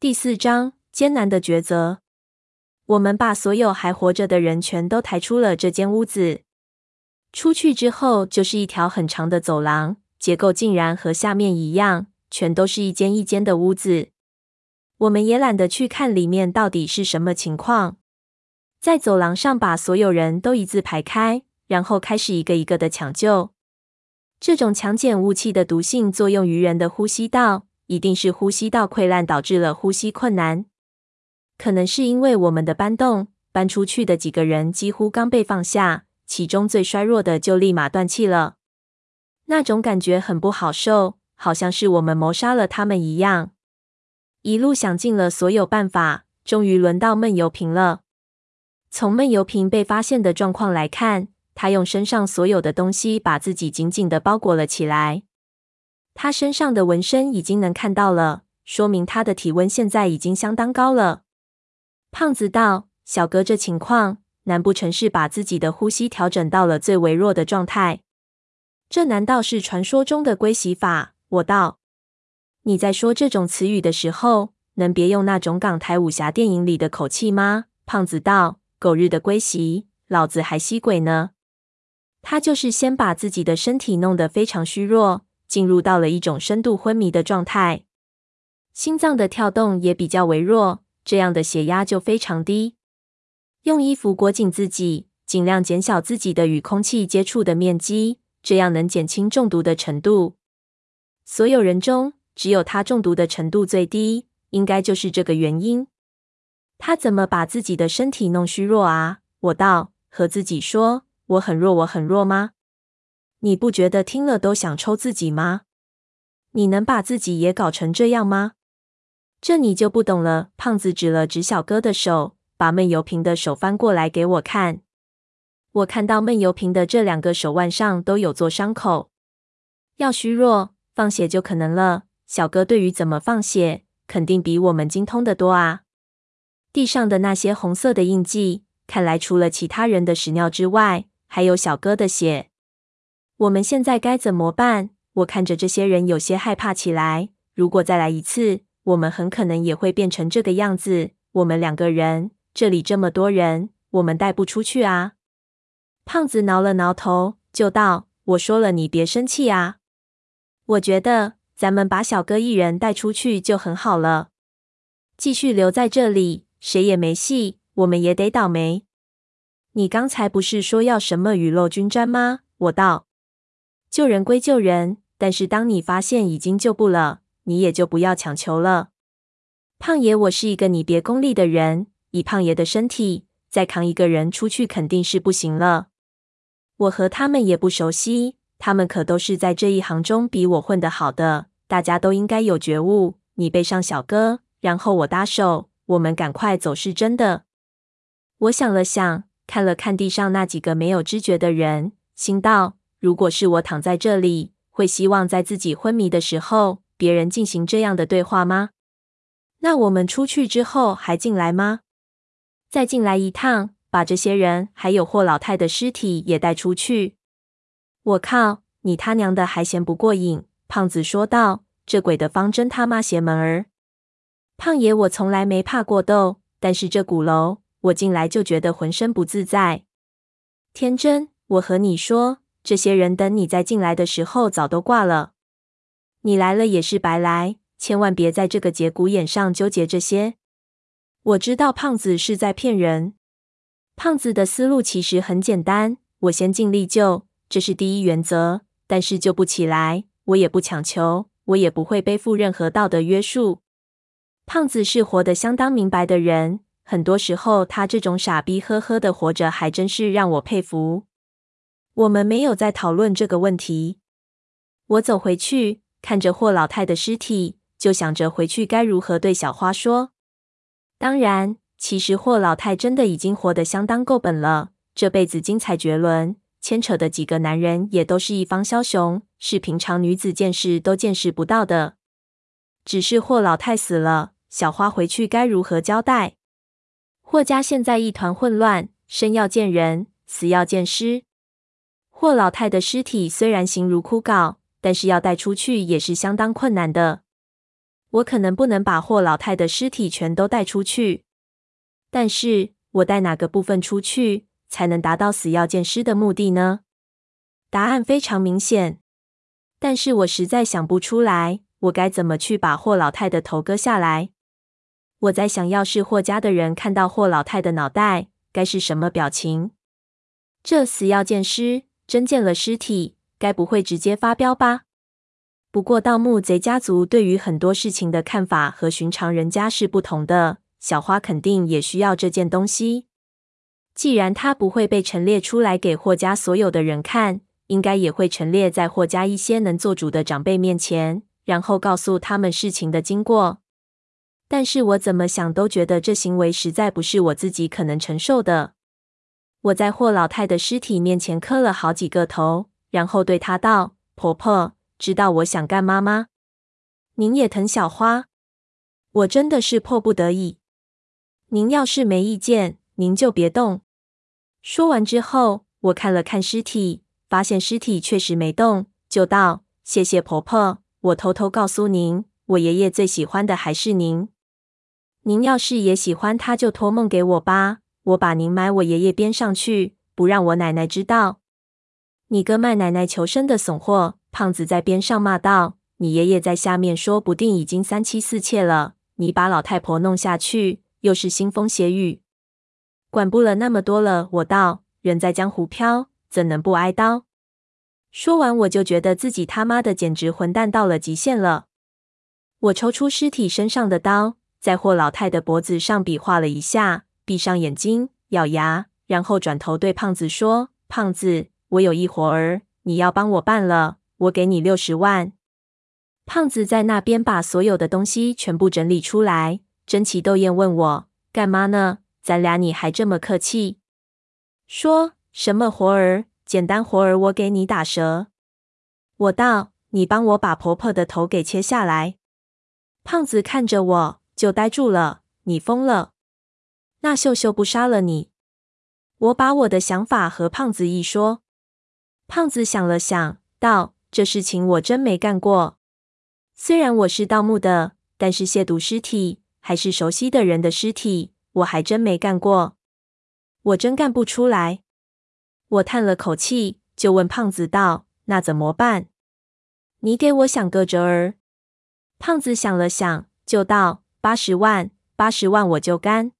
第四章艰难的抉择。我们把所有还活着的人全都抬出了这间屋子。出去之后，就是一条很长的走廊，结构竟然和下面一样，全都是一间一间的屋子。我们也懒得去看里面到底是什么情况，在走廊上把所有人都一字排开，然后开始一个一个的抢救。这种强碱雾气的毒性作用于人的呼吸道，一定是呼吸道溃烂导致了呼吸困难。可能是因为我们的搬动，搬出去的几个人几乎刚被放下。其中最衰弱的就立马断气了，那种感觉很不好受，好像是我们谋杀了他们一样。一路想尽了所有办法，终于轮到闷油瓶了。从闷油瓶被发现的状况来看，他用身上所有的东西把自己紧紧的包裹了起来。他身上的纹身已经能看到了，说明他的体温现在已经相当高了。胖子道：“小哥，这情况。”难不成是把自己的呼吸调整到了最微弱的状态？这难道是传说中的龟息法？我道。你在说这种词语的时候，能别用那种港台武侠电影里的口气吗？胖子道：“狗日的龟息，老子还吸鬼呢！”他就是先把自己的身体弄得非常虚弱，进入到了一种深度昏迷的状态，心脏的跳动也比较微弱，这样的血压就非常低。用衣服裹紧自己，尽量减小自己的与空气接触的面积，这样能减轻中毒的程度。所有人中，只有他中毒的程度最低，应该就是这个原因。他怎么把自己的身体弄虚弱啊？我道，和自己说，我很弱，我很弱吗？你不觉得听了都想抽自己吗？你能把自己也搞成这样吗？这你就不懂了。胖子指了指小哥的手。把闷油瓶的手翻过来给我看，我看到闷油瓶的这两个手腕上都有做伤口。要虚弱，放血就可能了。小哥对于怎么放血，肯定比我们精通得多啊。地上的那些红色的印记，看来除了其他人的屎尿之外，还有小哥的血。我们现在该怎么办？我看着这些人有些害怕起来。如果再来一次，我们很可能也会变成这个样子。我们两个人。这里这么多人，我们带不出去啊！胖子挠了挠头，就道：“我说了，你别生气啊。我觉得咱们把小哥一人带出去就很好了。继续留在这里，谁也没戏，我们也得倒霉。你刚才不是说要什么雨露均沾吗？”我道：“救人归救人，但是当你发现已经救不了，你也就不要强求了。胖爷，我是一个你别功利的人。”以胖爷的身体，再扛一个人出去肯定是不行了。我和他们也不熟悉，他们可都是在这一行中比我混得好的，大家都应该有觉悟。你背上小哥，然后我搭手，我们赶快走是真的。我想了想，看了看地上那几个没有知觉的人，心道：如果是我躺在这里，会希望在自己昏迷的时候，别人进行这样的对话吗？那我们出去之后还进来吗？再进来一趟，把这些人还有霍老太的尸体也带出去。我靠，你他娘的还嫌不过瘾？胖子说道：“这鬼的方真他妈邪门儿！”胖爷，我从来没怕过斗，但是这鼓楼，我进来就觉得浑身不自在。天真，我和你说，这些人等你再进来的时候早都挂了。你来了也是白来，千万别在这个节骨眼上纠结这些。我知道胖子是在骗人。胖子的思路其实很简单：我先尽力救，这是第一原则。但是救不起来，我也不强求，我也不会背负任何道德约束。胖子是活得相当明白的人，很多时候他这种傻逼呵呵的活着，还真是让我佩服。我们没有再讨论这个问题。我走回去，看着霍老太的尸体，就想着回去该如何对小花说。当然，其实霍老太真的已经活得相当够本了，这辈子精彩绝伦，牵扯的几个男人也都是一方枭雄，是平常女子见识都见识不到的。只是霍老太死了，小花回去该如何交代？霍家现在一团混乱，生要见人，死要见尸。霍老太的尸体虽然形如枯槁，但是要带出去也是相当困难的。我可能不能把霍老太的尸体全都带出去，但是我带哪个部分出去，才能达到死要见尸的目的呢？答案非常明显，但是我实在想不出来，我该怎么去把霍老太的头割下来。我在想要是霍家的人看到霍老太的脑袋，该是什么表情？这死要见尸，真见了尸体，该不会直接发飙吧？不过盗墓贼家族对于很多事情的看法和寻常人家是不同的，小花肯定也需要这件东西。既然他不会被陈列出来给霍家所有的人看。应该也会陈列在霍家一些能做主的长辈面前，然后告诉他们事情的经过。但是我怎么想都觉得这行为实在不是我自己可能承受的。我在霍老太的尸体面前磕了好几个头，然后对她道：“婆婆，知道我想干嘛吗？您也疼小花，我真的是迫不得已。您要是没意见，您就别动。”说完之后，我看了看尸体。发现尸体确实没动，就道：“谢谢婆婆。我偷偷告诉您，我爷爷最喜欢的还是您。您要是也喜欢他，就托梦给我吧。我把您埋我爷爷边上去，不让我奶奶知道。”你个卖奶奶求生的怂货！胖子在边上骂道：“你爷爷在下面说不定已经三妻四妾了，你把老太婆弄下去，又是腥风血雨。管不了那么多了。”我道：“人在江湖飘。”怎能不挨刀？说完，我就觉得自己他妈的简直混蛋到了极限了。我抽出尸体身上的刀，在霍老太的脖子上比划了一下，闭上眼睛，咬牙，然后转头对胖子说：“胖子，我有一活儿，你要帮我办了，我给你六十万。”胖子在那边把所有的东西全部整理出来，争奇斗艳问我：“干嘛呢？咱俩你还这么客气？”说。什么活儿？简单活儿，我给你打折。我道：“你帮我把婆婆的头给切下来。”胖子看着我就呆住了。你疯了？那秀秀不杀了你？我把我的想法和胖子一说。胖子想了想，道：“这事情我真没干过。虽然我是盗墓的，但是亵渎尸体，还是熟悉的人的尸体，我还真没干过。我真干不出来。”我叹了口气，就问胖子道：“那怎么办？你给我想个辙儿。”胖子想了想，就道：“八十万，八十万我就干。”